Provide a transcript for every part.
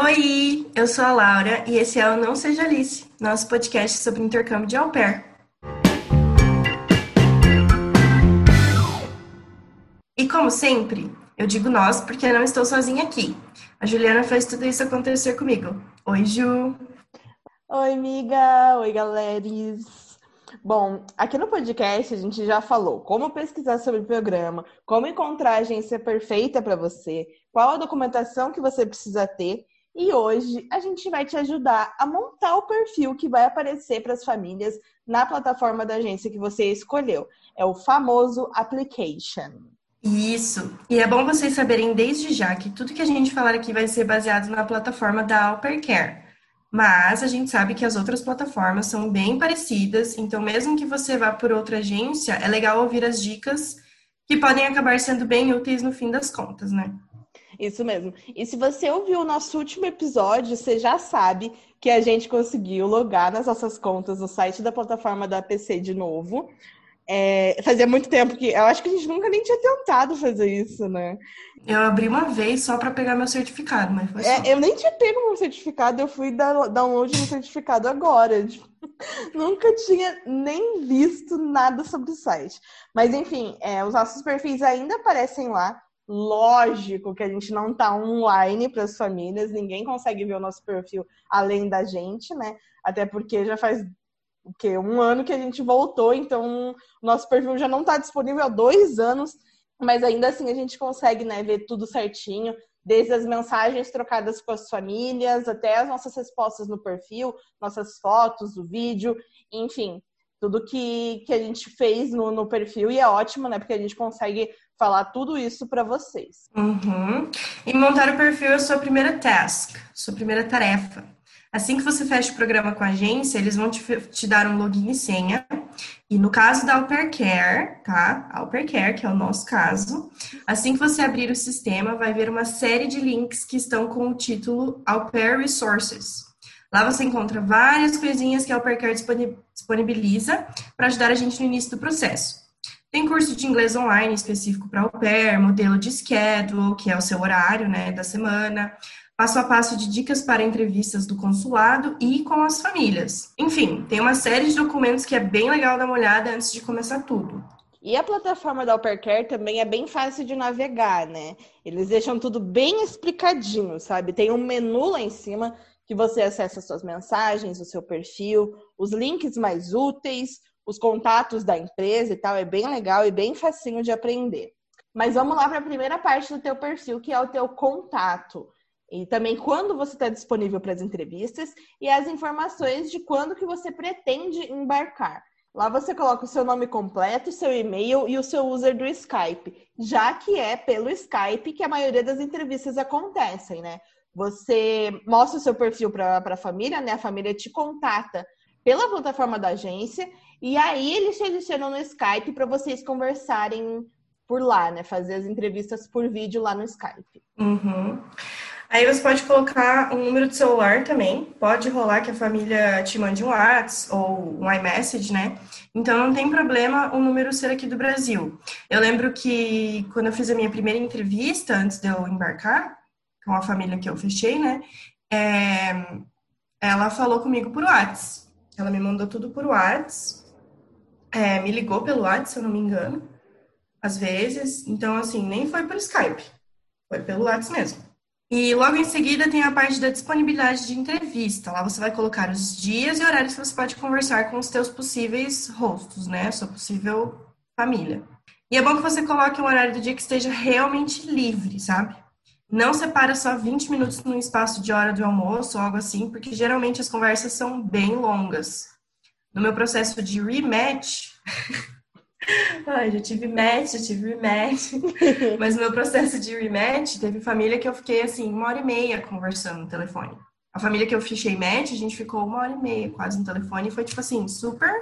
Oi, eu sou a Laura e esse é o Não Seja Alice, nosso podcast sobre intercâmbio de au pair. E como sempre, eu digo nós porque não estou sozinha aqui. A Juliana fez tudo isso acontecer comigo. Oi, Ju. Oi, amiga. Oi, galeres. Bom, aqui no podcast a gente já falou como pesquisar sobre o programa, como encontrar a agência perfeita para você, qual a documentação que você precisa ter e hoje a gente vai te ajudar a montar o perfil que vai aparecer para as famílias na plataforma da agência que você escolheu. É o famoso application. Isso. E é bom vocês saberem desde já que tudo que a gente falar aqui vai ser baseado na plataforma da Alpercare. Mas a gente sabe que as outras plataformas são bem parecidas, então mesmo que você vá por outra agência, é legal ouvir as dicas que podem acabar sendo bem úteis no fim das contas, né? Isso mesmo. E se você ouviu o nosso último episódio, você já sabe que a gente conseguiu logar nas nossas contas no site da plataforma da PC de novo. É, fazia muito tempo que. Eu acho que a gente nunca nem tinha tentado fazer isso, né? Eu abri uma vez só para pegar meu certificado, mas foi é, eu nem tinha pego meu certificado, eu fui dar download no certificado agora. Tipo, nunca tinha nem visto nada sobre o site. Mas enfim, é, os nossos perfis ainda aparecem lá. Lógico que a gente não está online para as famílias, ninguém consegue ver o nosso perfil além da gente, né? Até porque já faz o quê? Um ano que a gente voltou, então o nosso perfil já não está disponível há dois anos, mas ainda assim a gente consegue né, ver tudo certinho, desde as mensagens trocadas com as famílias até as nossas respostas no perfil, nossas fotos, o vídeo, enfim, tudo que, que a gente fez no, no perfil e é ótimo, né? Porque a gente consegue falar tudo isso para vocês. Uhum. E montar o perfil é a sua primeira task, sua primeira tarefa. Assim que você fecha o programa com a agência, eles vão te, te dar um login e senha. E no caso da Care, tá? A Care, que é o nosso caso, assim que você abrir o sistema, vai ver uma série de links que estão com o título Au Pair Resources. Lá você encontra várias coisinhas que a Care disponibiliza para ajudar a gente no início do processo. Tem curso de inglês online específico para au pair, modelo de schedule, que é o seu horário né, da semana, passo a passo de dicas para entrevistas do consulado e com as famílias. Enfim, tem uma série de documentos que é bem legal dar uma olhada antes de começar tudo. E a plataforma da Care também é bem fácil de navegar, né? Eles deixam tudo bem explicadinho, sabe? Tem um menu lá em cima que você acessa suas mensagens, o seu perfil, os links mais úteis, os contatos da empresa e tal, é bem legal e bem facinho de aprender. Mas vamos lá para a primeira parte do teu perfil, que é o teu contato. E também quando você está disponível para as entrevistas e as informações de quando que você pretende embarcar. Lá você coloca o seu nome completo, seu e-mail e o seu user do Skype, já que é pelo Skype que a maioria das entrevistas acontecem, né? Você mostra o seu perfil para a família, né? A família te contata pela plataforma da agência e aí eles te adicionam no Skype para vocês conversarem por lá, né? Fazer as entrevistas por vídeo lá no Skype. Uhum. Aí você pode colocar um número de celular também. Pode rolar que a família te mande um WhatsApp ou um iMessage, né? Então não tem problema o número ser aqui do Brasil. Eu lembro que quando eu fiz a minha primeira entrevista, antes de eu embarcar, com a família que eu fechei, né? É... Ela falou comigo por WhatsApp. Ela me mandou tudo por WhatsApp é, me ligou pelo WhatsApp, se eu não me engano, às vezes. Então, assim, nem foi por Skype, foi pelo WhatsApp mesmo. E logo em seguida tem a parte da disponibilidade de entrevista. Lá você vai colocar os dias e horários que você pode conversar com os teus possíveis rostos, né? Sua possível família. E é bom que você coloque um horário do dia que esteja realmente livre, sabe? Não separa só 20 minutos no espaço de hora do almoço ou algo assim, porque geralmente as conversas são bem longas no meu processo de rematch. Ai, já tive match, já tive rematch. Mas no meu processo de rematch, teve família que eu fiquei assim, uma hora e meia conversando no telefone. A família que eu fechei match, a gente ficou uma hora e meia quase no telefone e foi tipo assim, super.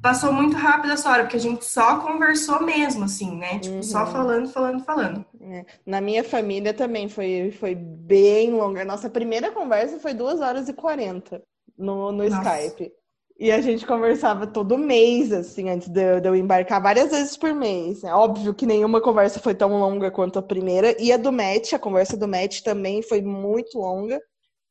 Passou muito rápido essa hora, porque a gente só conversou mesmo, assim, né? Tipo, uhum. só falando, falando, falando. É. Na minha família também foi, foi bem longa. Nossa primeira conversa foi duas horas e quarenta no, no Skype. E a gente conversava todo mês, assim, antes de, de eu embarcar, várias vezes por mês. É óbvio que nenhuma conversa foi tão longa quanto a primeira. E a do match, a conversa do match também foi muito longa.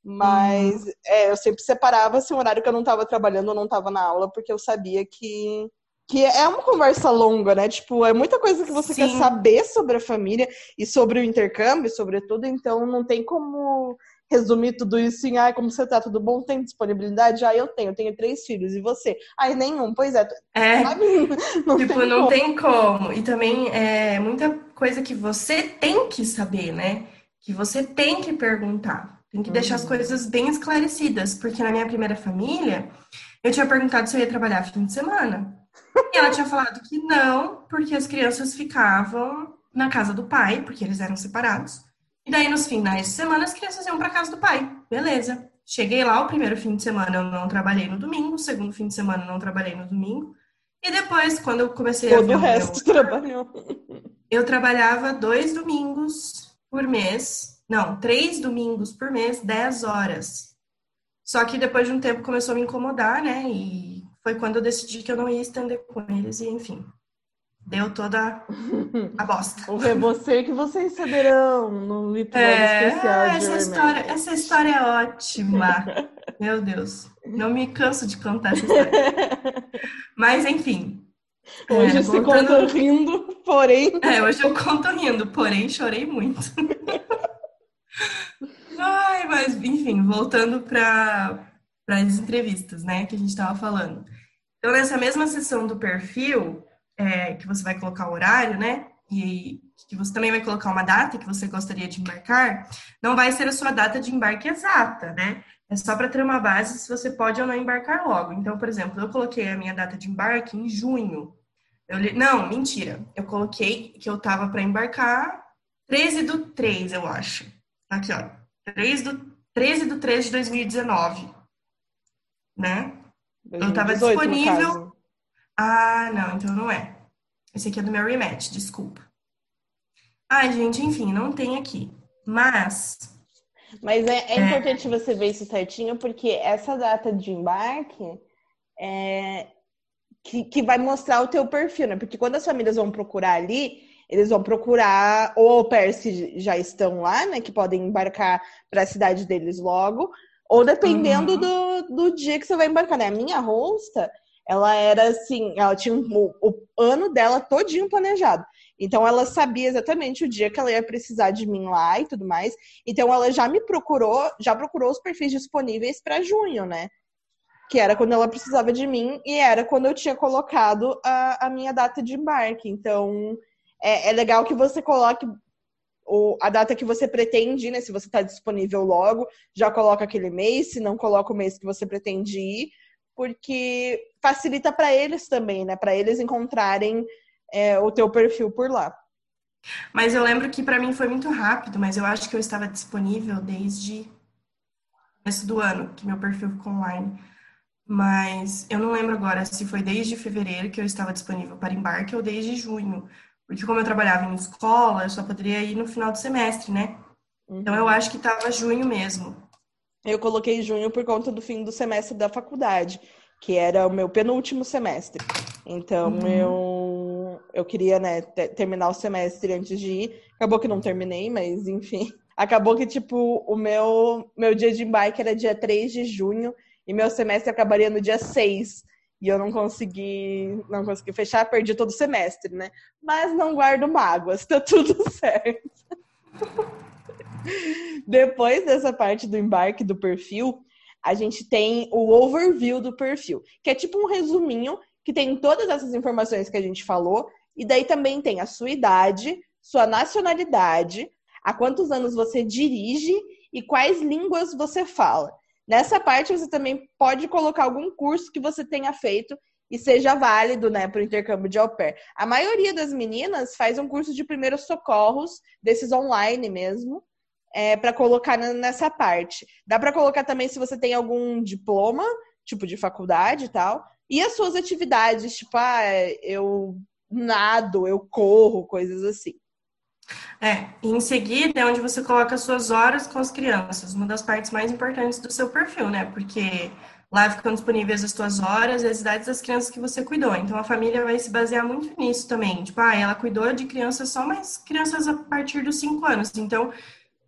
Mas uhum. é, eu sempre separava assim, o horário que eu não estava trabalhando ou não estava na aula, porque eu sabia que, que é uma conversa longa, né? Tipo, é muita coisa que você Sim. quer saber sobre a família e sobre o intercâmbio, sobretudo, então não tem como resumir tudo isso em, ah, como você tá, tudo bom? Tem disponibilidade? Ah, eu tenho, eu tenho três filhos. E você? Ah, nenhum. Pois é. É, não tipo, tem não como. tem como. E também é muita coisa que você tem que saber, né? Que você tem que perguntar. Tem que uhum. deixar as uhum. coisas bem esclarecidas. Porque na minha primeira família, eu tinha perguntado se eu ia trabalhar fim de semana. E ela tinha falado que não, porque as crianças ficavam na casa do pai, porque eles eram separados. E daí, nos finais de semana, as crianças iam para casa do pai. Beleza. Cheguei lá, o primeiro fim de semana eu não trabalhei no domingo, o segundo fim de semana eu não trabalhei no domingo. E depois, quando eu comecei Todo a. Todo o resto meu... trabalhou. Eu trabalhava dois domingos por mês. Não, três domingos por mês, dez horas. Só que depois de um tempo começou a me incomodar, né? E foi quando eu decidi que eu não ia estender com eles, e enfim deu toda a bosta. É você que vocês saberão no episódio é, especial. Essa, história, essa história é ótima. Meu Deus, não me canso de contar essa história. Mas, enfim. Hoje é, se conta rindo, porém. É, hoje eu conto rindo, porém chorei muito. Ai, mas, enfim, voltando para as entrevistas, né, que a gente estava falando. Então, nessa mesma sessão do perfil, é, que você vai colocar o horário, né? E que você também vai colocar uma data que você gostaria de embarcar, não vai ser a sua data de embarque exata, né? É só para ter uma base se você pode ou não embarcar logo. Então, por exemplo, eu coloquei a minha data de embarque em junho. Eu li... Não, mentira. Eu coloquei que eu tava para embarcar 13 do 3, eu acho. Aqui, ó. 3 do... 13 do 3 de 2019. Né? 2018, eu tava disponível ah, não, então não é. Esse aqui é do meu rematch, desculpa. Ai, gente, enfim, não tem aqui. Mas. Mas é, é, é, importante você ver isso certinho, porque essa data de embarque é que, que vai mostrar o teu perfil, né? Porque quando as famílias vão procurar ali, eles vão procurar ou au se já estão lá, né? Que podem embarcar para a cidade deles logo, ou dependendo uhum. do, do dia que você vai embarcar, né? A minha hosta, ela era assim, ela tinha um, o, o ano dela todinho planejado. Então ela sabia exatamente o dia que ela ia precisar de mim lá e tudo mais. Então ela já me procurou, já procurou os perfis disponíveis para junho, né? Que era quando ela precisava de mim e era quando eu tinha colocado a, a minha data de embarque. Então é, é legal que você coloque o, a data que você pretende, né? Se você está disponível logo, já coloca aquele mês. Se não, coloca o mês que você pretende ir porque facilita para eles também, né? Para eles encontrarem é, o teu perfil por lá. Mas eu lembro que para mim foi muito rápido, mas eu acho que eu estava disponível desde começo do ano, que meu perfil ficou online. Mas eu não lembro agora se foi desde fevereiro que eu estava disponível para embarque ou desde junho. Porque como eu trabalhava em escola, eu só poderia ir no final do semestre, né? Então eu uhum. acho que estava junho mesmo. Eu coloquei junho por conta do fim do semestre da faculdade, que era o meu penúltimo semestre. Então uhum. eu, eu queria né, terminar o semestre antes de ir. Acabou que não terminei, mas enfim. Acabou que, tipo, o meu, meu dia de embarque era dia 3 de junho e meu semestre acabaria no dia 6. E eu não consegui, não consegui fechar, perdi todo o semestre, né? Mas não guardo mágoas, tá tudo certo. Depois dessa parte do embarque do perfil, a gente tem o overview do perfil, que é tipo um resuminho que tem todas essas informações que a gente falou, e daí também tem a sua idade, sua nacionalidade, há quantos anos você dirige e quais línguas você fala. Nessa parte você também pode colocar algum curso que você tenha feito e seja válido, né, para o intercâmbio de au pair. A maioria das meninas faz um curso de primeiros socorros, desses online mesmo, é, para colocar nessa parte. Dá para colocar também se você tem algum diploma, tipo de faculdade e tal, e as suas atividades, tipo, ah, eu nado, eu corro, coisas assim. É, em seguida é onde você coloca as suas horas com as crianças, uma das partes mais importantes do seu perfil, né? Porque lá ficam disponíveis as suas horas e as idades das crianças que você cuidou. Então a família vai se basear muito nisso também. Tipo, ah, ela cuidou de crianças só, mas crianças a partir dos 5 anos. Então,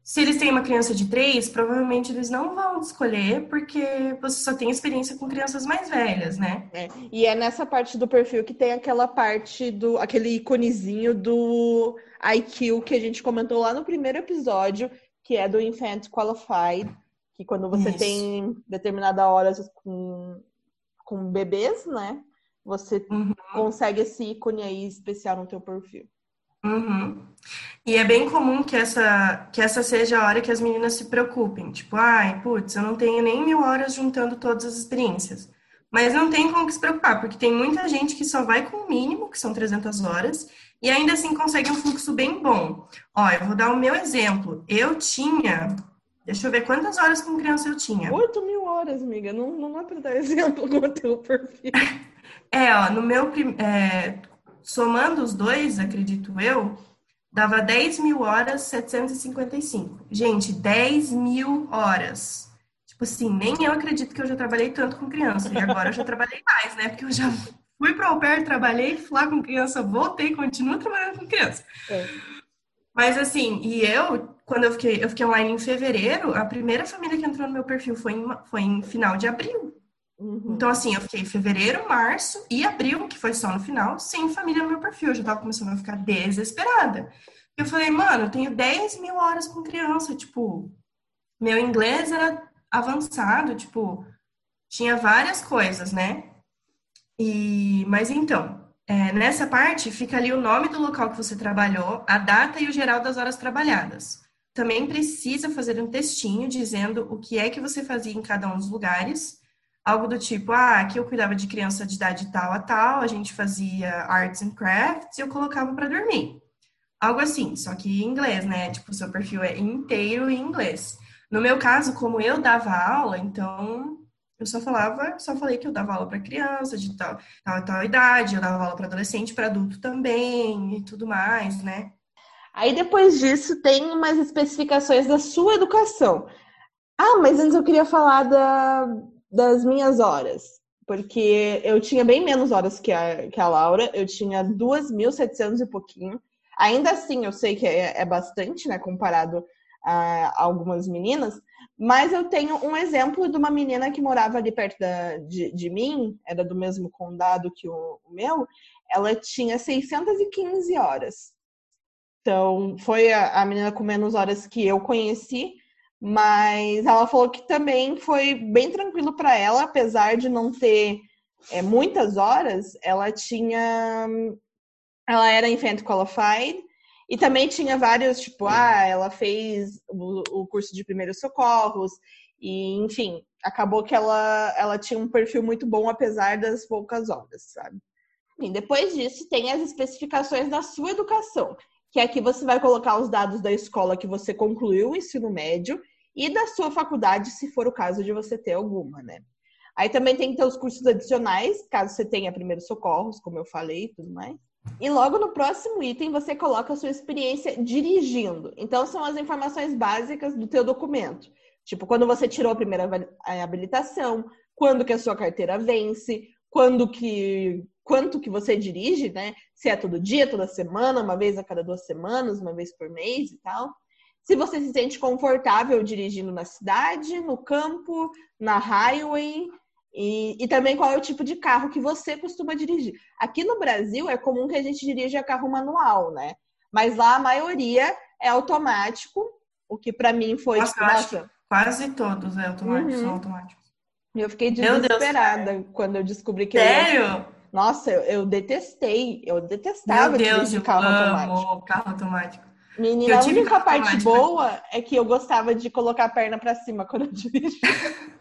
Se eles têm uma criança de três, provavelmente eles não vão escolher, porque você só tem experiência com crianças mais velhas, né? É. E é nessa parte do perfil que tem aquela parte do aquele iconezinho do IQ que a gente comentou lá no primeiro episódio, que é do Infant Qualified, que quando você Isso. tem determinada hora com, com bebês, né? Você uhum. consegue esse ícone aí especial no teu perfil. Uhum. E é bem comum que essa, que essa seja a hora que as meninas se preocupem. Tipo, ai, putz, eu não tenho nem mil horas juntando todas as experiências. Mas não tem como se preocupar, porque tem muita gente que só vai com o mínimo, que são 300 horas, e ainda assim consegue um fluxo bem bom. Ó, eu vou dar o meu exemplo. Eu tinha, deixa eu ver quantas horas com criança eu tinha. 8 mil horas, amiga. Não, não é para dar exemplo com o teu perfil. é, ó, no meu, é, somando os dois, acredito eu, dava 10 mil horas 755. Gente, 10 mil horas. Tipo assim, nem eu acredito que eu já trabalhei tanto com criança. E agora eu já trabalhei mais, né? Porque eu já fui para o pé, trabalhei lá com criança, voltei, continuo trabalhando com criança. É. Mas assim, e eu, quando eu fiquei, eu fiquei online em fevereiro, a primeira família que entrou no meu perfil foi em, foi em final de abril. Uhum. Então, assim, eu fiquei fevereiro, março e abril, que foi só no final, sem família no meu perfil. Eu já tava começando a ficar desesperada. Eu falei, mano, eu tenho 10 mil horas com criança. Tipo, meu inglês era avançado, tipo, tinha várias coisas, né? E, mas então, é, nessa parte fica ali o nome do local que você trabalhou, a data e o geral das horas trabalhadas. Também precisa fazer um textinho dizendo o que é que você fazia em cada um dos lugares algo do tipo, ah, aqui eu cuidava de criança de idade tal a tal, a gente fazia arts and crafts e eu colocava para dormir. Algo assim, só que em inglês, né? Tipo, seu perfil é inteiro em inglês. No meu caso, como eu dava aula, então eu só falava, só falei que eu dava aula para criança de tal, tal, tal idade, eu dava aula para adolescente, para adulto também e tudo mais, né? Aí depois disso tem umas especificações da sua educação. Ah, mas antes eu queria falar da, das minhas horas, porque eu tinha bem menos horas que a, que a Laura, eu tinha 2.700 e pouquinho. Ainda assim, eu sei que é, é bastante, né, comparado a, algumas meninas, mas eu tenho um exemplo de uma menina que morava ali perto da, de, de mim, era do mesmo condado que o, o meu, ela tinha 615 horas. Então, foi a, a menina com menos horas que eu conheci, mas ela falou que também foi bem tranquilo para ela, apesar de não ter é, muitas horas, ela tinha. Ela era infant qualified e também tinha vários, tipo, ah, ela fez o, o curso de primeiros socorros, e enfim, acabou que ela, ela tinha um perfil muito bom, apesar das poucas horas, sabe? E depois disso, tem as especificações da sua educação, que aqui você vai colocar os dados da escola que você concluiu o ensino médio e da sua faculdade, se for o caso de você ter alguma, né? Aí também tem que ter os cursos adicionais, caso você tenha primeiros socorros, como eu falei e tudo mais. E logo no próximo item você coloca a sua experiência dirigindo. Então são as informações básicas do teu documento. Tipo, quando você tirou a primeira habilitação, quando que a sua carteira vence, quando que quanto que você dirige, né? Se é todo dia, toda semana, uma vez a cada duas semanas, uma vez por mês e tal se você se sente confortável dirigindo na cidade, no campo, na highway, e, e, também qual é o tipo de carro que você costuma dirigir. Aqui no Brasil é comum que a gente dirija carro manual, né? Mas lá a maioria é automático, o que para mim foi. Nossa, nossa, quase todos é automático, uhum. são automáticos. Eu fiquei desesperada Deus, quando eu descobri que. Sério? Eu... Nossa, eu, eu, detestei. Eu detestava Meu Deus, dirigir carro automático. carro automático. Menina, a única parte boa é que eu gostava de colocar a perna pra cima quando eu dirigia.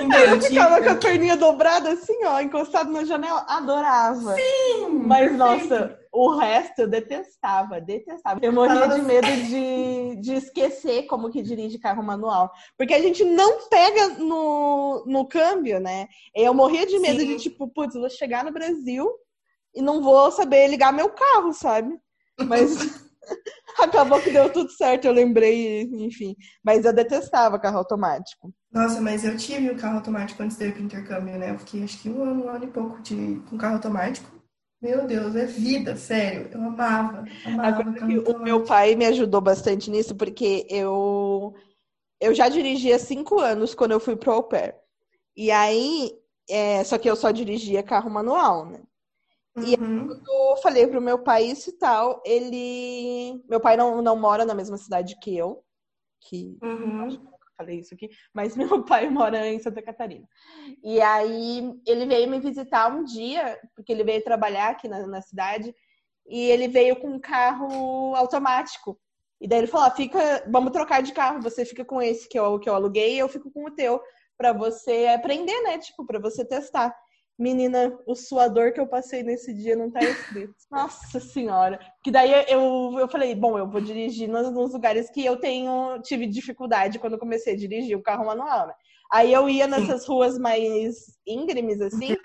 Então, eu, eu ficava tive... com a perninha dobrada assim, ó, encostado na janela, adorava. Sim! Mas, nossa, o resto eu detestava, detestava. Eu morria de medo de, de esquecer como que dirige carro manual. Porque a gente não pega no, no câmbio, né? Eu morria de medo Sim. de, tipo, putz, vou chegar no Brasil e não vou saber ligar meu carro, sabe? Mas Acabou que deu tudo certo, eu lembrei, enfim. Mas eu detestava carro automático. Nossa, mas eu tive o carro automático antes de ir pro intercâmbio, né? Eu fiquei acho que um ano, um ano e pouco de, com carro automático. Meu Deus, é vida, sério. Eu amava. amava o meu pai me ajudou bastante nisso, porque eu, eu já dirigi há cinco anos quando eu fui pro au pair. E aí, é, só que eu só dirigia carro manual, né? E Uhum. quando eu falei pro meu pai isso e tal, ele. Meu pai não, não mora na mesma cidade que eu, que Uhum. falei isso aqui, mas meu pai mora em Santa Catarina. E aí ele veio me visitar um dia, porque ele veio trabalhar aqui na, na cidade, e ele veio com um carro automático. E daí ele falou: ah, fica, vamos trocar de carro, você fica com esse que eu, que eu aluguei e eu fico com o teu, pra você aprender, né? Tipo, pra você testar. Menina, o suador que eu passei nesse dia não tá escrito. Nossa senhora. Que daí eu, eu falei, bom, eu vou dirigir nos, nos lugares que eu tenho, tive dificuldade quando comecei a dirigir o carro manual, né? Aí eu ia nessas ruas mais íngremes, assim.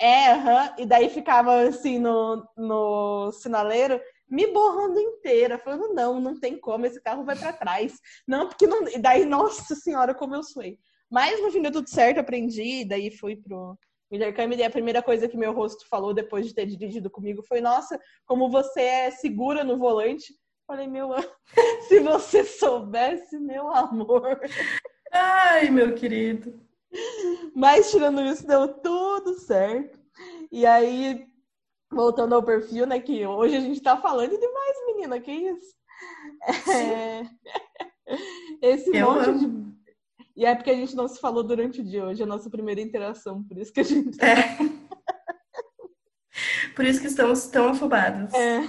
É, aham. E daí ficava assim no, no sinaleiro, me borrando inteira, falando, não, não tem como, esse carro vai para trás. Não, porque não. E daí, nossa senhora, como eu suei. Mas no fim deu tudo certo, aprendi, daí fui pro intercâmbio e a primeira coisa que meu rosto falou depois de ter dirigido comigo foi: Nossa, como você é segura no volante. Falei, meu, se você soubesse, meu amor. Ai, meu querido. Mas tirando isso, deu tudo certo. E aí, voltando ao perfil, né? Que hoje a gente tá falando demais, menina, que isso? É... Esse Eu monte amo. de. E é porque a gente não se falou durante o dia hoje, é a nossa primeira interação, por isso que a gente. É. Por isso que estamos tão afobados. É.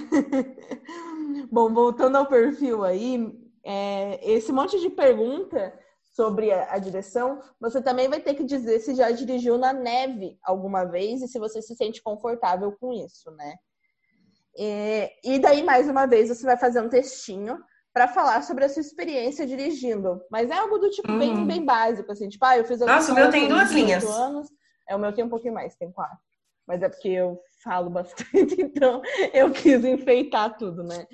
Bom, voltando ao perfil aí, é, esse monte de pergunta sobre a, a direção, você também vai ter que dizer se já dirigiu na neve alguma vez e se você se sente confortável com isso, né? É, e daí, mais uma vez, você vai fazer um textinho para falar sobre a sua experiência dirigindo. Mas é algo do tipo bem, Uhum. bem básico, assim, tipo, ah, eu fiz Nossa, o meu tem duas 18 linhas. Anos. É, o meu tem um pouquinho mais, tem quatro. Mas é porque eu falo bastante, então eu quis enfeitar tudo, né?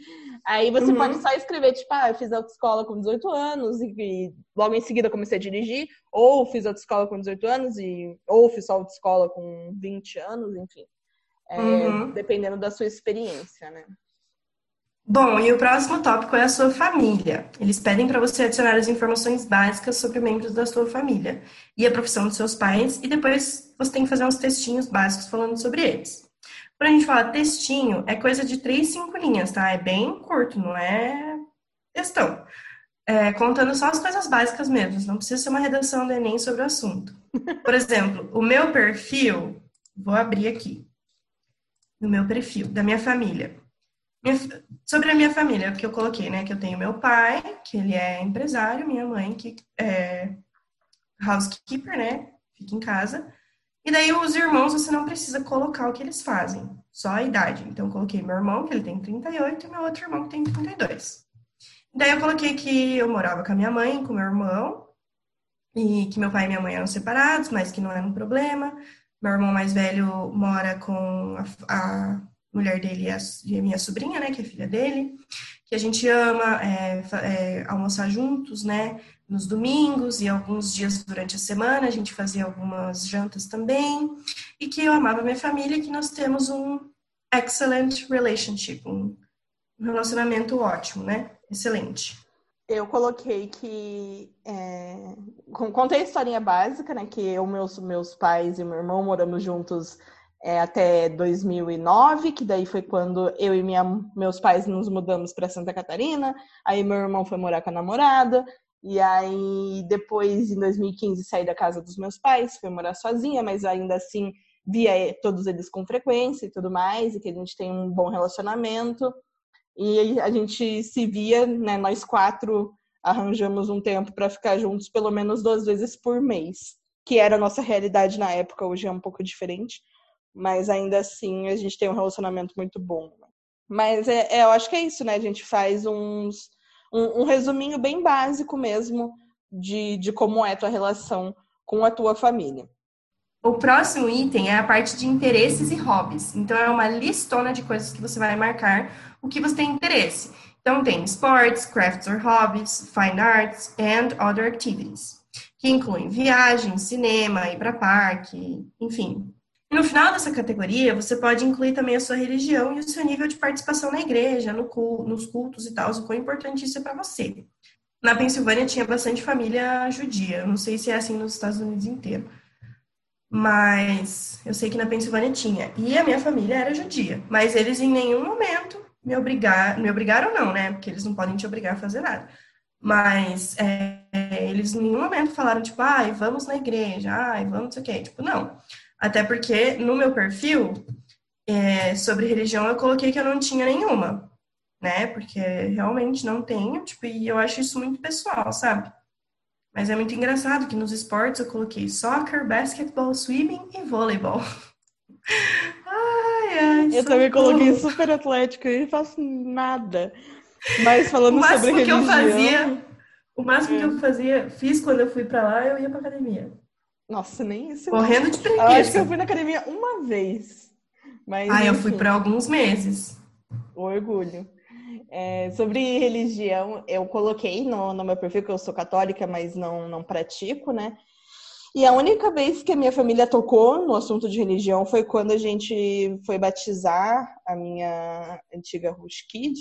Aí você Uhum. pode só escrever, tipo, ah, eu fiz autoescola com 18 anos e, e logo em seguida comecei a dirigir, ou fiz autoescola com 18 anos e ou fiz só autoescola com 20 anos, enfim. É, Uhum. Dependendo da sua experiência, né? Bom, e o próximo tópico é a sua família. Eles pedem para você adicionar as informações básicas sobre membros da sua família e a profissão dos seus pais, e depois você tem que fazer uns textinhos básicos falando sobre eles. Quando a gente fala textinho, é coisa de três, cinco linhas, tá? É bem curto, não é textão. É, contando só as coisas básicas mesmo, não precisa ser uma redação do Enem sobre o assunto. Por exemplo, o meu perfil, vou abrir aqui, no meu perfil, da minha família. Sobre a minha família, que eu coloquei, né? Que eu tenho meu pai, que ele é empresário, minha mãe, que é housekeeper, né? Fica em casa. E daí os irmãos, você não precisa colocar o que eles fazem, só a idade. Então eu coloquei meu irmão, que ele tem 38, e meu outro irmão, que tem 32. Daí eu coloquei que eu morava com a minha mãe, com meu irmão, e que meu pai e minha mãe eram separados, mas que não era um problema. Meu irmão mais velho mora com a, a mulher dele e a, e a minha sobrinha, né, que é filha dele, que a gente ama é, é, almoçar juntos, né, nos domingos e alguns dias durante a semana, a gente fazia algumas jantas também, e que eu amava minha família e que nós temos um excellent relationship, um relacionamento ótimo, né, excelente. Eu coloquei que. É... con- Contei a historinha básica, né? Que eu, meus, meus pais e meu irmão moramos juntos é, até 2009, que daí foi quando eu e minha, meus pais nos mudamos para Santa Catarina. Aí meu irmão foi morar com a namorada. E aí depois, em 2015, saí da casa dos meus pais, fui morar sozinha, mas ainda assim via todos eles com frequência e tudo mais, e que a gente tem um bom relacionamento. E a gente se via, né? Nós quatro arranjamos um tempo para ficar juntos pelo menos duas vezes por mês, que era a nossa realidade na época, hoje é um pouco diferente, mas ainda assim a gente tem um relacionamento muito bom. né. Mas é, é, eu acho que é isso, né? A gente faz uns, um, um resuminho bem básico mesmo de, de como é tua relação com a tua família. O próximo item é a parte de interesses e hobbies. Então, é uma listona de coisas que você vai marcar o que você tem interesse. Então, tem sports, crafts or hobbies, fine arts and other activities, que incluem viagens, cinema, ir para parque, enfim. No final dessa categoria, você pode incluir também a sua religião e o seu nível de participação na igreja, no nos cultos e tal, o quão importante isso é para você. Na Pensilvânia tinha bastante família judia, não sei se é assim nos Estados Unidos inteiro. Mas eu sei que na Pensilvânia tinha. E a minha família era judia, mas eles em nenhum momento me obrigaram, me obrigaram não, né? Porque eles não podem te obrigar a fazer nada. Mas é, eles em nenhum momento falaram, tipo, ai, vamos na igreja, ai, vamos não sei o quê. Tipo, não. Até porque no meu perfil, é, sobre religião, eu coloquei que eu não tinha nenhuma, né? Porque realmente não tenho, tipo, e eu acho isso muito pessoal, sabe? Mas é muito engraçado que nos esportes eu coloquei soccer, basketball, swimming e voleibol. ai, ai, eu também coloquei super atlético e não faço nada. Mas falando sobre religião... Que eu fazia, o máximo é. que eu fazia, fiz quando eu fui para lá, eu ia pra academia. Nossa, nem isso. Correndo de preguiça. Eu acho que eu fui na academia uma vez. Mas, ah, enfim. eu fui por alguns meses. Orgulho. É, sobre religião, eu coloquei no, no meu perfil que eu sou católica, mas não, não pratico, né? E a única vez que a minha família tocou no assunto de religião foi quando a gente foi batizar a minha antiga Rush Kid,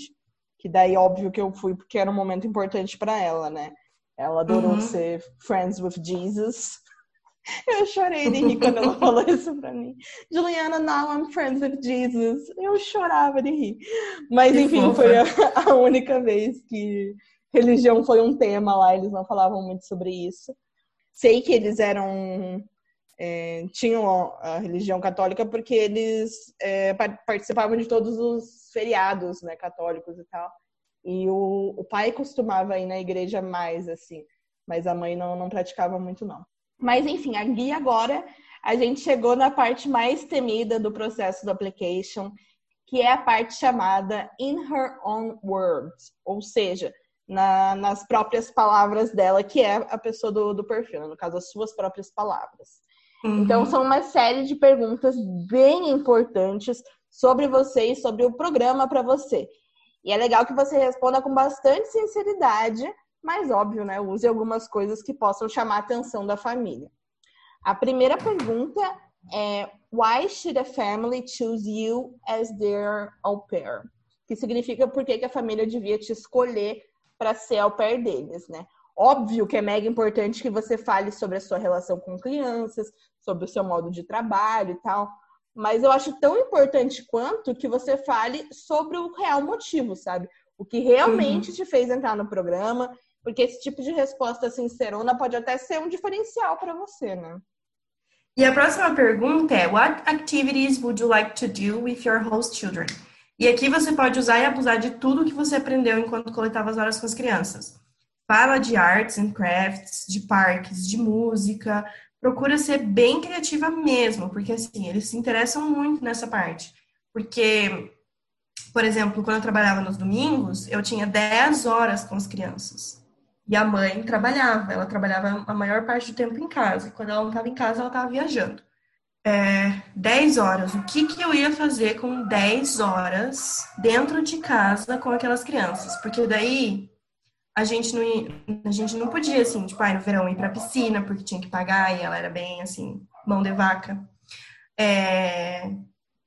que daí óbvio que eu fui porque era um momento importante para ela, né? Ela adorou uhum. ser friends with Jesus. Eu chorei de rir quando ela falou isso pra mim. Juliana, now I'm friends with Jesus. Eu chorava de rir. Mas, que enfim, fofa. foi a, a, única vez que religião foi um tema lá. Eles não falavam muito sobre isso. Sei que eles eram. É, tinham a religião católica porque eles é, participavam de todos os feriados né, católicos e tal. E o, o pai costumava ir na igreja mais, assim. Mas a mãe não, não praticava muito, não. Mas enfim, aqui agora a gente chegou na parte mais temida do processo do application, que é a parte chamada in her own words, ou seja, na, nas próprias palavras dela, que é a pessoa do, do perfil, né? no caso, as suas próprias palavras. Uhum. Então, são uma série de perguntas bem importantes sobre você e sobre o programa para você. E é legal que você responda com bastante sinceridade mas óbvio, né? Use algumas coisas que possam chamar a atenção da família. A primeira pergunta é Why should a family choose you as their au pair? Que significa por que, que a família devia te escolher para ser au pair deles, né? Óbvio que é mega importante que você fale sobre a sua relação com crianças, sobre o seu modo de trabalho e tal. Mas eu acho tão importante quanto que você fale sobre o real motivo, sabe? O que realmente uhum. te fez entrar no programa porque esse tipo de resposta sincerona pode até ser um diferencial para você, né? E a próxima pergunta é: What activities would you like to do with your host children? E aqui você pode usar e abusar de tudo que você aprendeu enquanto coletava as horas com as crianças. Fala de arts and crafts, de parques, de música. Procura ser bem criativa mesmo, porque assim, eles se interessam muito nessa parte. Porque, por exemplo, quando eu trabalhava nos domingos, eu tinha 10 horas com as crianças. E a mãe trabalhava, ela trabalhava a maior parte do tempo em casa. Quando ela não estava em casa, ela estava viajando. É, 10 horas. O que, que eu ia fazer com 10 horas dentro de casa com aquelas crianças? Porque daí a gente não, a gente não podia, assim, tipo, no verão ir pra piscina, porque tinha que pagar, e ela era bem, assim, mão de vaca. É,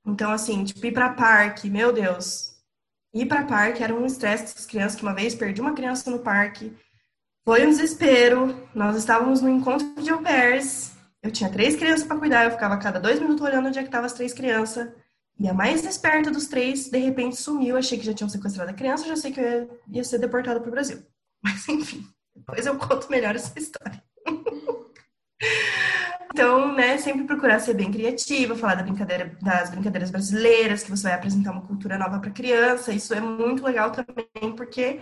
então, assim, tipo, ir pra parque, meu Deus. Ir pra parque era um estresse das crianças, que uma vez perdi uma criança no parque, foi um desespero. Nós estávamos no encontro de au pairs. Eu tinha três crianças para cuidar, eu ficava a cada dois minutos olhando onde é que estavam as três crianças. E a mais esperta dos três, de repente, sumiu. Achei que já tinham sequestrado a criança, já sei que eu ia, ser deportada para o Brasil. Mas, enfim, depois eu conto melhor essa história. Então, né, sempre procurar ser bem criativa, falar da brincadeira, das brincadeiras brasileiras, que você vai apresentar uma cultura nova para criança. Isso é muito legal também, porque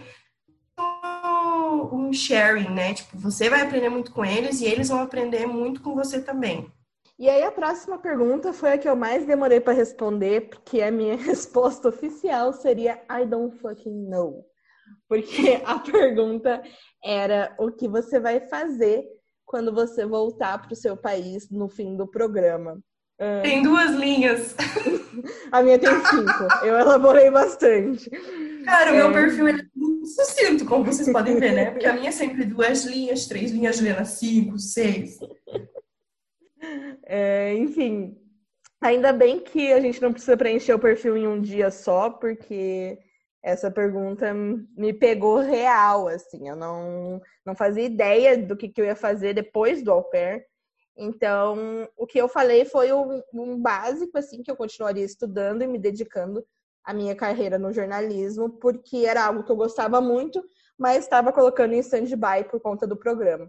um sharing, né? Tipo, você vai aprender muito com eles e eles vão aprender muito com você também. E aí a próxima pergunta foi a que eu mais demorei para responder, porque a minha resposta oficial seria I don't fucking know. Porque a pergunta era o que você vai fazer quando você voltar para o seu país no fim do programa. Tem duas linhas. a minha tem cinco. Eu elaborei bastante. Cara, o meu é. perfil é muito sucinto, como vocês podem ver, né? Porque a minha é sempre duas linhas, três linhas, Juliana, cinco, seis. É, enfim, Ainda bem que a gente não precisa preencher o perfil em um dia só, porque essa pergunta me pegou real, assim. Eu não, não fazia ideia do que, que eu ia fazer depois do au pair. Então, o que eu falei foi um, um básico, assim, que eu continuaria estudando e me dedicando à minha carreira no jornalismo, porque era algo que eu gostava muito, mas estava colocando em stand-by por conta do programa.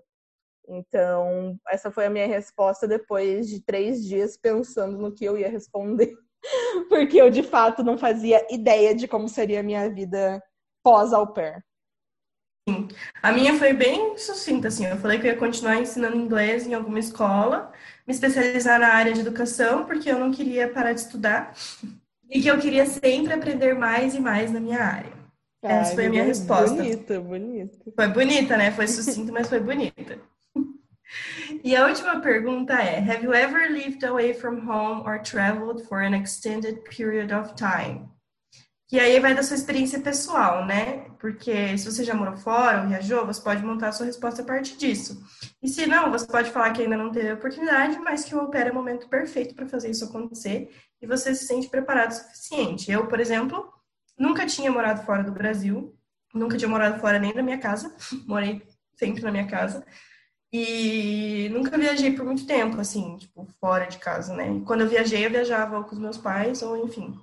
Então, essa foi a minha resposta depois de três dias pensando no que eu ia responder. Porque eu, de fato, não fazia ideia de como seria a minha vida pós-au pair. Sim. A minha foi bem sucinta, assim. Eu falei que eu ia continuar ensinando inglês em alguma escola, me especializar na área de educação, porque eu não queria parar de estudar. E que eu queria sempre aprender mais e mais na minha área. Essa foi a minha resposta. Bonita, bonita. Foi bonita, né? Foi sucinta, mas foi bonita. E a última pergunta é: Have you ever lived away from home or traveled for an extended period of time? Que aí vai da sua experiência pessoal, né? Porque se você já morou fora ou viajou, você pode montar a sua resposta a partir disso. E se não, você pode falar que ainda não teve oportunidade, mas que o au é o momento perfeito para fazer isso acontecer e você se sente preparado o suficiente. Eu, por exemplo, nunca tinha morado fora do Brasil, nunca tinha morado fora nem da minha casa, morei sempre na minha casa. E nunca viajei por muito tempo, assim, tipo, fora de casa, né? E quando eu viajei, eu viajava com os meus pais, ou enfim.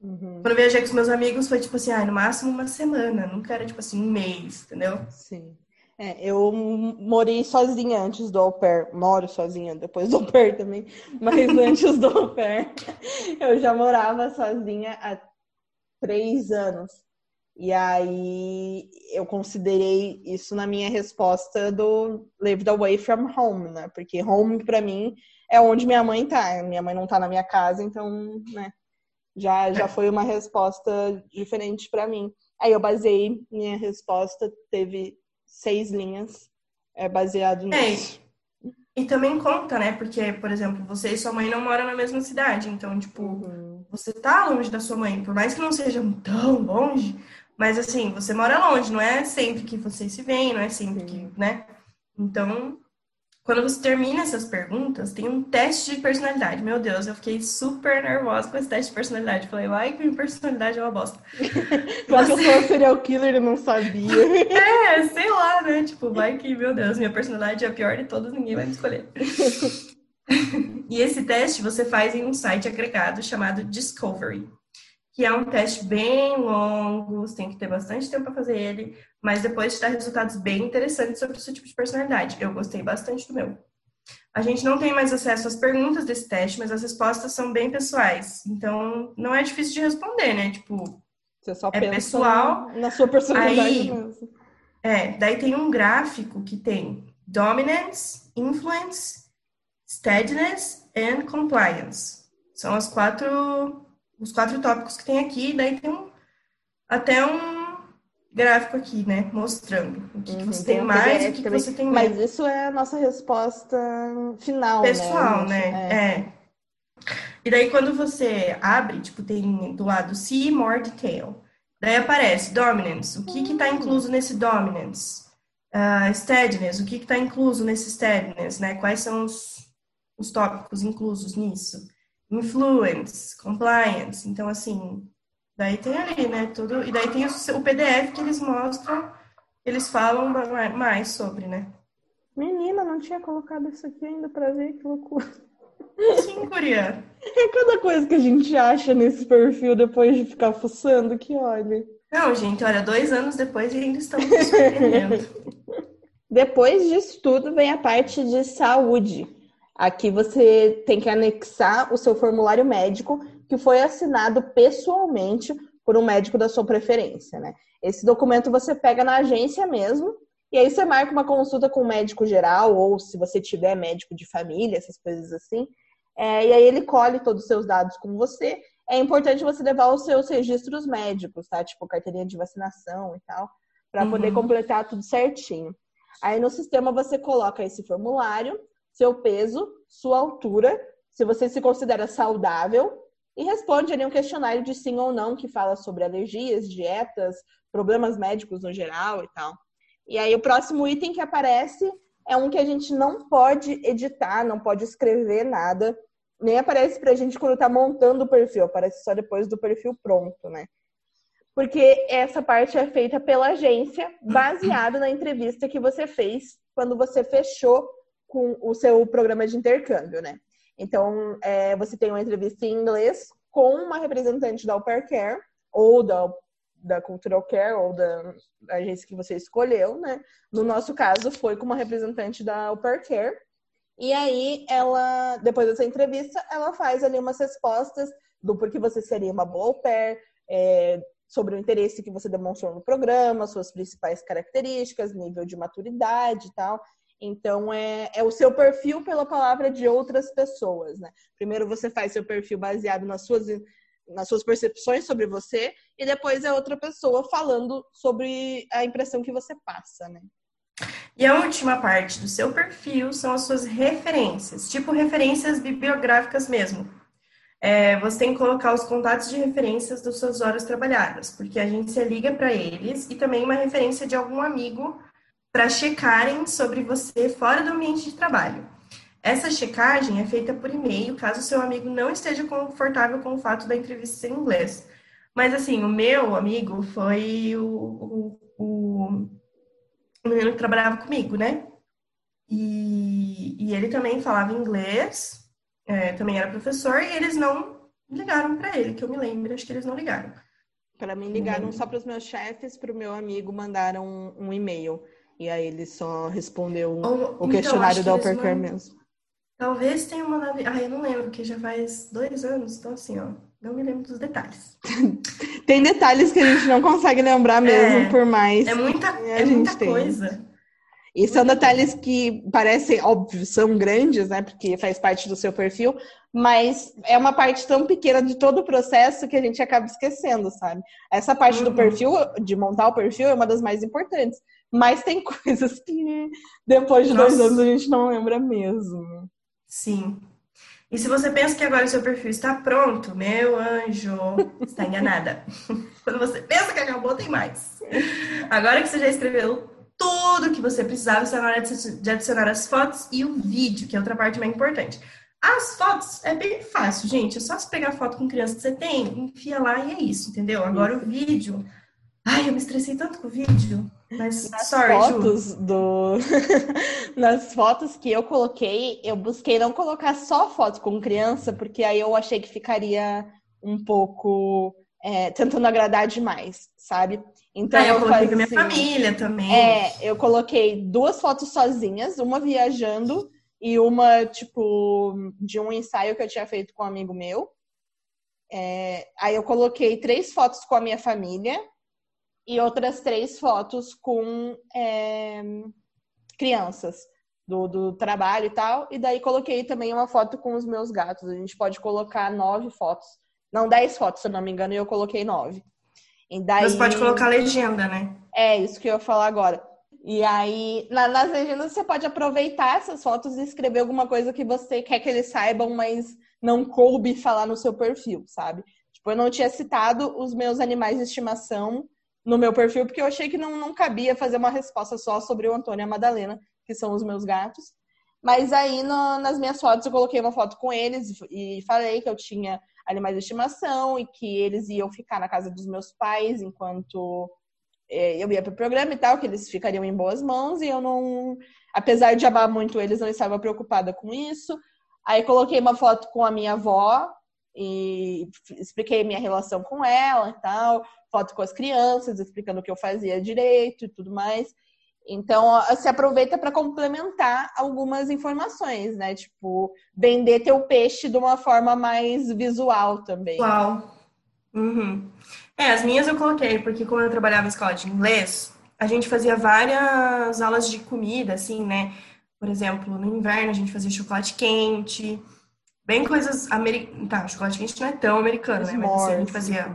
Uhum. Quando eu viajei com os meus amigos, foi tipo assim, ah, no máximo uma semana, nunca era tipo assim, um mês, entendeu? Sim. É, eu morei sozinha antes do au pair, moro sozinha depois do au pair também, mas antes do au pair, eu já morava sozinha há três anos. E aí eu considerei isso na minha resposta do Lived Away from Home, né? Porque home para mim é onde minha mãe tá. Minha mãe não tá na minha casa, então, né? Já, já foi uma resposta diferente para mim. Aí eu basei minha resposta, teve seis linhas, é baseado é, nisso. É, e também conta, né? Porque, por exemplo, você e sua mãe não moram na mesma cidade, então, tipo, uhum. você tá longe da sua mãe, por mais que não seja tão longe, mas assim, você mora longe, não é sempre que vocês se veem, não é sempre que, né? Então, quando você termina essas perguntas, tem um teste de personalidade. Meu Deus, eu fiquei super nervosa com esse teste de personalidade. Falei, vai que minha personalidade é uma bosta. Mas eu sou serial killer e não sabia. é, sei lá, né? Tipo, vai que, meu Deus, minha personalidade é a pior de todas, ninguém vai me escolher. e esse teste você faz em um site agregado chamado Discovery que é um teste bem longo, você tem que ter bastante tempo para fazer ele, mas depois te dá resultados bem interessantes sobre o seu tipo de personalidade. Eu gostei bastante do meu. A gente não tem mais acesso às perguntas desse teste, mas as respostas são bem pessoais. Então, não é difícil de responder, né? Tipo, você só é pessoal. Na sua personalidade aí, mesmo. É, daí tem um gráfico que tem dominance, influence, steadiness and compliance. São as quatro os quatro tópicos que tem aqui, daí tem um, até um gráfico aqui, né, mostrando o que, uhum, que você tem, tem mais e o que, que, você tem menos. Mas isso é a nossa resposta final, né, Pessoal, né? né? É. é. E daí quando você abre, tipo, tem do lado see more detail. Daí aparece dominance, o que que tá incluso nesse dominance? Uh, steadiness, o que que tá incluso nesse steadiness, né? Quais são os, os tópicos inclusos nisso? Influence, compliance. Então, assim, daí tem ali, né, tudo. E daí tem o, PDF que eles mostram, eles falam mais sobre, né? Menina, não tinha colocado isso aqui ainda pra ver, que loucura. Sim, Coreia. É cada coisa que a gente acha nesse perfil depois de ficar fuçando que olha. Não, gente, olha, dois anos depois ainda estamos surpreendendo. depois disso tudo vem a parte de saúde. Aqui você tem que anexar o seu formulário médico, que foi assinado pessoalmente por um médico da sua preferência, né? Esse documento você pega na agência mesmo, e aí você marca uma consulta com o médico geral, ou se você tiver médico de família, essas coisas assim. É, e aí ele colhe todos os seus dados com você. É importante você levar os seus registros médicos, tá? Tipo carteirinha de vacinação e tal, para uhum. poder completar tudo certinho. Aí no sistema você coloca esse formulário, seu peso, sua altura, se você se considera saudável e responde ali um questionário de sim ou não que fala sobre alergias, dietas, problemas médicos no geral e tal. E aí o próximo item que aparece é um que a gente não pode editar, não pode escrever nada, nem aparece pra gente quando tá montando o perfil, aparece só depois do perfil pronto, né? Porque essa parte é feita pela agência, baseado na entrevista que você fez quando você fechou com o seu programa de intercâmbio, né? Então, é, você tem uma entrevista em inglês com uma representante da Au Care, ou da, da Cultural Care, ou da, agência que você escolheu, né? No nosso caso, foi com uma representante da Au Care. E aí, ela, depois dessa entrevista, ela faz ali umas respostas do porquê você seria uma boa au pair, é, sobre o interesse que você demonstrou no programa, suas principais características, nível de maturidade e tal. Então, é, é o seu perfil pela palavra de outras pessoas, né? Primeiro você faz seu perfil baseado nas suas, nas suas percepções sobre você, e depois é outra pessoa falando sobre a impressão que você passa, né? E a última parte do seu perfil são as suas referências, tipo referências bibliográficas mesmo. É, você tem que colocar os contatos de referências das suas horas trabalhadas, porque a agência liga para eles e também uma referência de algum amigo para checarem sobre você fora do ambiente de trabalho. Essa checagem é feita por e-mail, caso seu amigo não esteja confortável com o fato da entrevista ser em inglês. Mas, assim, o meu amigo foi o, o, o, o menino que trabalhava comigo, né? E, e ele também falava inglês, é, também era professor, e eles não ligaram para ele, que eu me lembro, acho que eles não ligaram. Para mim, ligaram só para os meus chefes, para o meu amigo mandaram um, um e-mail. E aí ele só respondeu Ou, o então, questionário da Uppercare mesmo. Talvez tenha uma Ah, eu não lembro, porque já faz dois anos, então assim, ó, não me lembro dos detalhes. tem detalhes que a gente não consegue lembrar mesmo, é, por mais. É muita, é muita coisa. E são detalhes que parecem óbvios, são grandes, né? Porque faz parte do seu perfil, mas é uma parte tão pequena de todo o processo que a gente acaba esquecendo, sabe? Essa parte uhum. do perfil, de montar o perfil, é uma das mais importantes. Mas tem coisas que depois de Nossa. dois anos a gente não lembra mesmo. Sim. E se você pensa que agora o seu perfil está pronto, meu anjo, está enganada. Quando você pensa que acabou, tem mais. Agora que você já escreveu tudo que você precisava, está na hora de adicionar as fotos e o vídeo, que é outra parte mais importante. As fotos é bem fácil, gente. É só você pegar a foto com criança que você tem, enfia lá e é isso, entendeu? Agora o vídeo. Ai, eu me estressei tanto com o vídeo. Mas, Nas sorry, fotos Ju. do Nas fotos que eu coloquei, eu busquei não colocar só foto com criança, porque aí eu achei que ficaria um pouco é, tentando agradar demais, sabe? Então ah, eu, eu coloquei com minha família também. É, eu coloquei duas fotos sozinhas, uma viajando e uma, tipo, de um ensaio que eu tinha feito com um amigo meu. É, aí eu coloquei três fotos com a minha família e outras três fotos com é, crianças do, do trabalho e tal. E daí coloquei também uma foto com os meus gatos. A gente pode colocar nove fotos. Não, dez fotos, se eu não me engano, e eu coloquei nove. E daí... Você pode colocar legenda, né? É, isso que eu ia falar agora. E aí, na, nas legendas, você pode aproveitar essas fotos e escrever alguma coisa que você quer que eles saibam, mas não coube falar no seu perfil, sabe? Tipo, eu não tinha citado os meus animais de estimação no meu perfil, porque eu achei que não, não cabia fazer uma resposta só sobre o Antônio e a Madalena, que são os meus gatos. Mas aí, no, nas minhas fotos, eu coloquei uma foto com eles e falei que eu tinha animais de estimação e que eles iam ficar na casa dos meus pais enquanto é, eu ia para o programa e tal, que eles ficariam em boas mãos e eu não, apesar de amar muito eles, não estava preocupada com isso. Aí coloquei uma foto com a minha avó e expliquei minha relação com ela e tal, foto com as crianças, explicando o que eu fazia direito e tudo mais. Então, se aproveita para complementar algumas informações, né? Tipo, vender teu peixe de uma forma mais visual também. Uau! Uhum. É, as minhas eu coloquei, porque como eu trabalhava em escola de inglês, a gente fazia várias aulas de comida, assim, né? Por exemplo, no inverno a gente fazia chocolate quente, bem coisas americanas. Tá, chocolate quente não é tão americano, né? Mas assim, a gente fazia.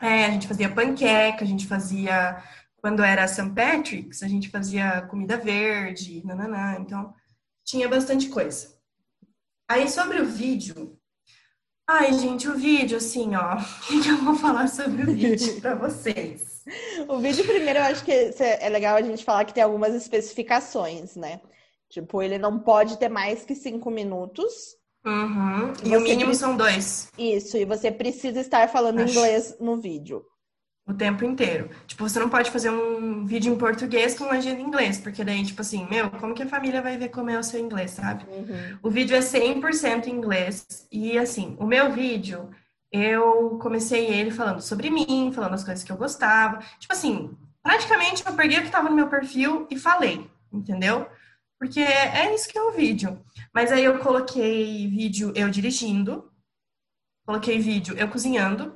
É, a gente fazia panqueca, a gente fazia quando era St. Patrick's, a gente fazia comida verde, nananã, então tinha bastante coisa. Aí sobre o vídeo, ai gente, o vídeo, assim, ó, o que eu vou falar sobre o vídeo para vocês? O vídeo, primeiro, eu acho que é legal a gente falar que tem algumas especificações, né? Tipo, ele não pode ter mais que cinco minutos Uhum. E, o mínimo precisa... são dois. Isso, e você precisa estar falando Acho. inglês no vídeo. O tempo inteiro. Tipo, você não pode fazer um vídeo em português com legenda em inglês, porque daí, tipo assim, meu, como que a família vai ver como é o seu inglês, sabe? Uhum. O vídeo é 100% em inglês. E, assim, o meu vídeo, eu comecei ele falando sobre mim, falando as coisas que eu gostava. Tipo assim, praticamente eu peguei o que estava no meu perfil e falei, entendeu? Porque é isso que é o vídeo. Mas aí eu coloquei vídeo eu dirigindo, coloquei vídeo eu cozinhando.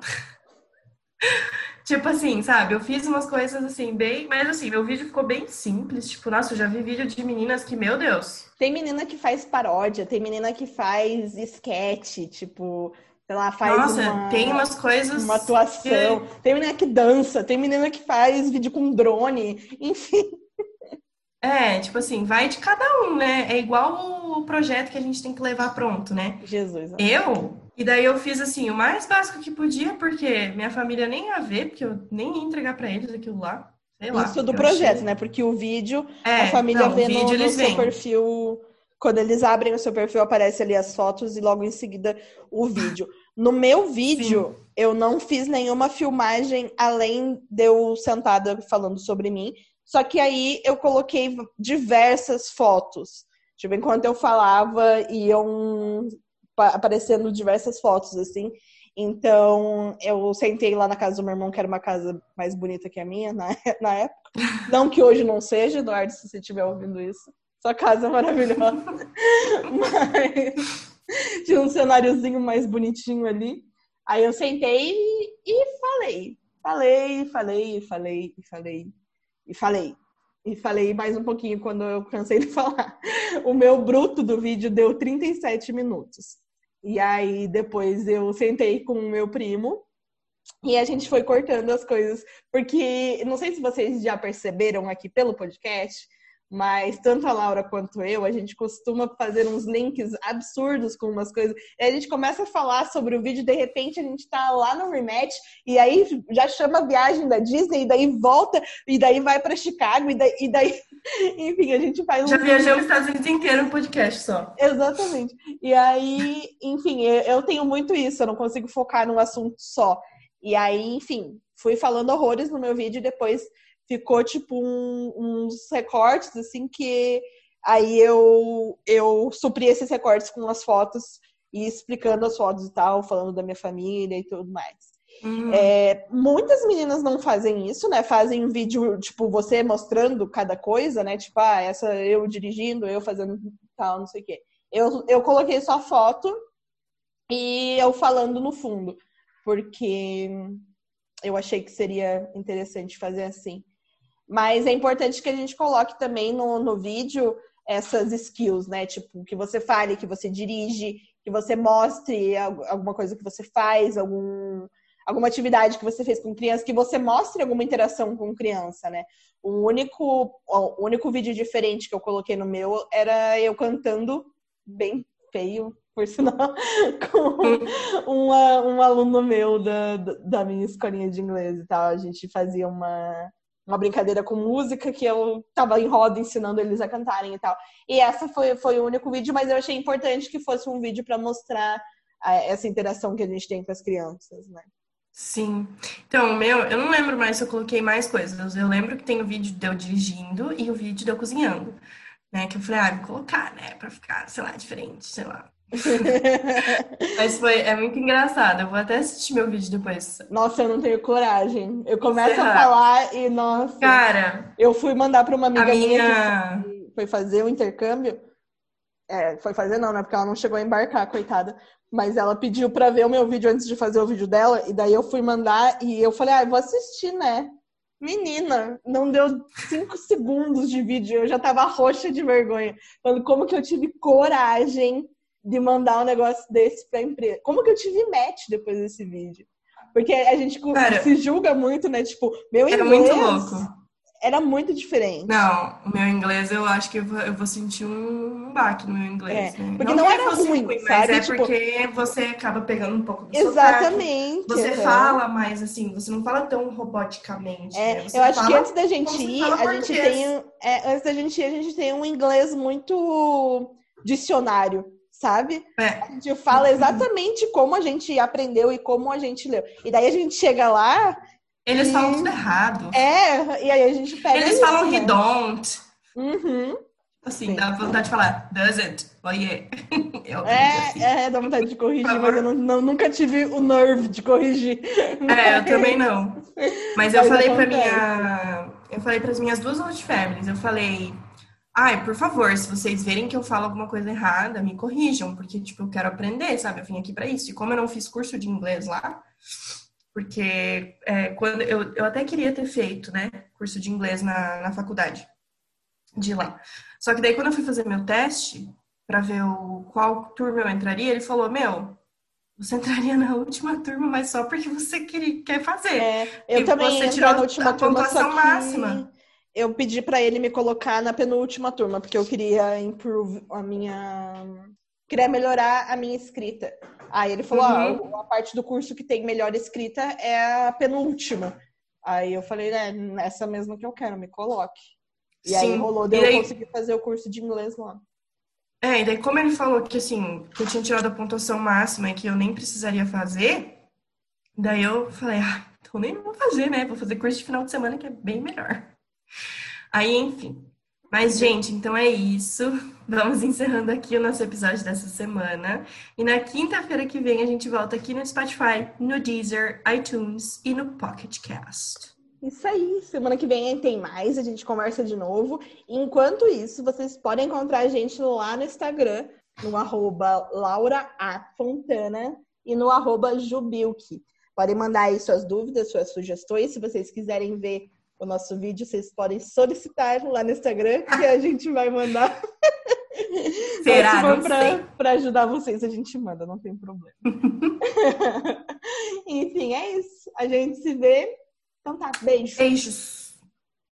tipo assim, sabe? Eu fiz umas coisas assim, bem. Mas assim, meu vídeo ficou bem simples. Tipo, nossa, eu já vi vídeo de meninas que, meu Deus. Tem menina que faz paródia, tem menina que faz sketch, tipo. Sei lá, faz Nossa, uma, tem umas coisas. Uma atuação. Que... Tem menina que dança, tem menina que faz vídeo com drone, enfim. É, tipo assim, vai de cada um, né? É igual o projeto que a gente tem que levar pronto, né? Jesus. Eu, e daí eu fiz assim, o mais básico que podia, porque minha família nem ia ver, porque eu nem ia entregar para eles aquilo lá. Sei lá. Isso do projeto, achei... né? Porque o vídeo, é, a família não, vê no, no seu vêm. perfil. Quando eles abrem o seu perfil, aparece ali as fotos e logo em seguida o vídeo. No meu vídeo, Sim. eu não fiz nenhuma filmagem além de eu sentada falando sobre mim. Só que aí eu coloquei diversas fotos. Tipo, enquanto eu falava, iam aparecendo diversas fotos, assim. Então, eu sentei lá na casa do meu irmão, que era uma casa mais bonita que a minha na, na época. Não que hoje não seja, Eduardo, se você estiver ouvindo isso. Sua casa é maravilhosa. Mas tinha um cenáriozinho mais bonitinho ali. Aí eu sentei e, falei. Falei, falei, falei, falei. E falei. E falei mais um pouquinho quando eu cansei de falar. O meu bruto do vídeo deu 37 minutos. E aí depois eu sentei com o meu primo e a gente foi cortando as coisas, porque não sei se vocês já perceberam aqui pelo podcast, mas tanto a Laura quanto eu, a gente costuma fazer uns links absurdos com umas coisas. E a gente começa a falar sobre o vídeo, de repente a gente tá lá no rematch, e aí já chama a viagem da Disney, e daí volta, e daí vai para Chicago, e daí, e daí, enfim, a gente faz um. Já viajamos os Estados Unidos inteiro no podcast só. Exatamente. E aí, enfim, eu tenho muito isso, eu não consigo focar num assunto só. E aí, enfim, fui falando horrores no meu vídeo e depois ficou tipo um, uns recortes assim que aí eu eu supri esses recortes com as fotos e explicando as fotos e tal, falando da minha família e tudo mais. Uhum. É, muitas meninas não fazem isso, né? Fazem um vídeo, tipo, você mostrando cada coisa, né? Tipo, ah, essa eu dirigindo, eu fazendo tal, não sei o quê. Eu, eu coloquei só foto e eu falando no fundo, porque eu achei que seria interessante fazer assim. Mas é importante que a gente coloque também no, no vídeo essas skills, né? Tipo, que você fale, que você dirige, que você mostre alguma coisa que você faz, algum, alguma atividade que você fez com criança, que você mostre alguma interação com criança, né? O único, o único vídeo diferente que eu coloquei no meu era eu cantando bem feio, por sinal, com uma, um aluno meu da, da minha escolinha de inglês e tal. A gente fazia uma, uma brincadeira com música que eu tava em roda ensinando eles a cantarem e tal. E essa foi, foi o único vídeo, mas eu achei importante que fosse um vídeo para mostrar essa interação que a gente tem com as crianças, né? Sim. Então, meu, eu não lembro mais se eu coloquei mais coisas. Eu lembro que tem o vídeo de eu dirigindo e o vídeo de eu cozinhando. Né? Que eu falei, ah, vou colocar, né? Pra ficar, sei lá, diferente, sei lá. Mas foi, é muito engraçado. Eu vou até assistir meu vídeo depois. Nossa, eu não tenho coragem. Eu começo Será? a falar e, nossa. Cara. Eu fui mandar para uma amiga minha, que foi fazer o intercâmbio. É, foi fazer não, né? Porque ela não chegou a embarcar, coitada. Mas ela pediu para ver o meu vídeo antes de fazer o vídeo dela. E daí eu fui mandar e eu falei, ah, eu vou assistir, né? Menina, não deu cinco segundos de vídeo, eu já tava roxa de vergonha. Falando como que eu tive coragem de mandar um negócio desse pra empresa. Como que eu tive match depois desse vídeo? Porque a gente Cara, se julga muito, né? Tipo, meu inglês... Era muito louco. Era muito diferente. Não, o meu inglês eu acho que eu vou, eu vou sentir um baque no meu inglês. É, né? Porque não, não era ruim, ruim mas é tipo... porque você acaba pegando um pouco do Exatamente. Sotaque. Você fala mais assim, você não fala tão roboticamente. É, né? eu acho que antes da gente ir, a gente tem. É, antes da gente ir, a gente tem um inglês muito dicionário sabe? É. A gente fala exatamente como a gente aprendeu e como a gente leu. E daí a gente chega lá. Eles e... falam tudo errado. É, e aí a gente pega. Eles isso, falam né? he don't. Uhum. Assim, Sim. dá vontade de falar doesn't. Oh, yeah. Eu, assim. É, é, dá vontade de corrigir, mas eu não, não- nunca tive o nerve de corrigir. É, eu também não. Mas eu Mas falei pra acontece. minha. Eu falei pras minhas duas host families, eu falei. Ai, por favor, se vocês verem que eu falo alguma coisa errada, me corrijam, porque, tipo, eu quero aprender, sabe? Eu vim aqui pra isso. E como eu não fiz curso de inglês lá, porque é, quando eu, eu até queria ter feito, né, curso de inglês na, na faculdade de lá. Só que daí, quando eu fui fazer meu teste, pra ver o, qual turma eu entraria, ele falou: Meu, você entraria na última turma, mas só porque você queria, quer fazer. É, eu E também você tirou na última a turma, só pontuação que máxima. Eu pedi pra ele me colocar na penúltima turma, porque eu queria improve a minha... Queria melhorar a minha escrita. Aí ele falou, Uhum. ah, a parte do curso que tem melhor escrita é a penúltima. Aí eu falei, né, nessa mesma que eu quero, me coloque. E aí Sim. rolou, E daí daí- eu consegui fazer o curso de inglês lá. É, e daí, como ele falou que assim, que eu tinha tirado a pontuação máxima e que eu nem precisaria fazer, daí eu falei, ah, então nem vou fazer, né? Vou fazer curso de final de semana que é bem melhor. Aí, enfim. Mas, gente, então é isso. Vamos encerrando aqui o nosso episódio dessa semana. E na quinta-feira que vem a gente volta aqui no Spotify, no Deezer, iTunes e no Pocket Cast. Isso aí, semana que vem tem mais, a gente conversa de novo. Enquanto isso, vocês podem encontrar a gente lá no Instagram, no arroba e no arroba Jubilk. Podem mandar aí suas dúvidas, suas sugestões. Se vocês quiserem ver o nosso vídeo, vocês podem solicitar lá no Instagram, que a gente vai mandar. Será? Se for pra ajudar vocês, a gente manda, não tem problema. Enfim, é isso. A gente se vê. Então tá, beijo. Beijos.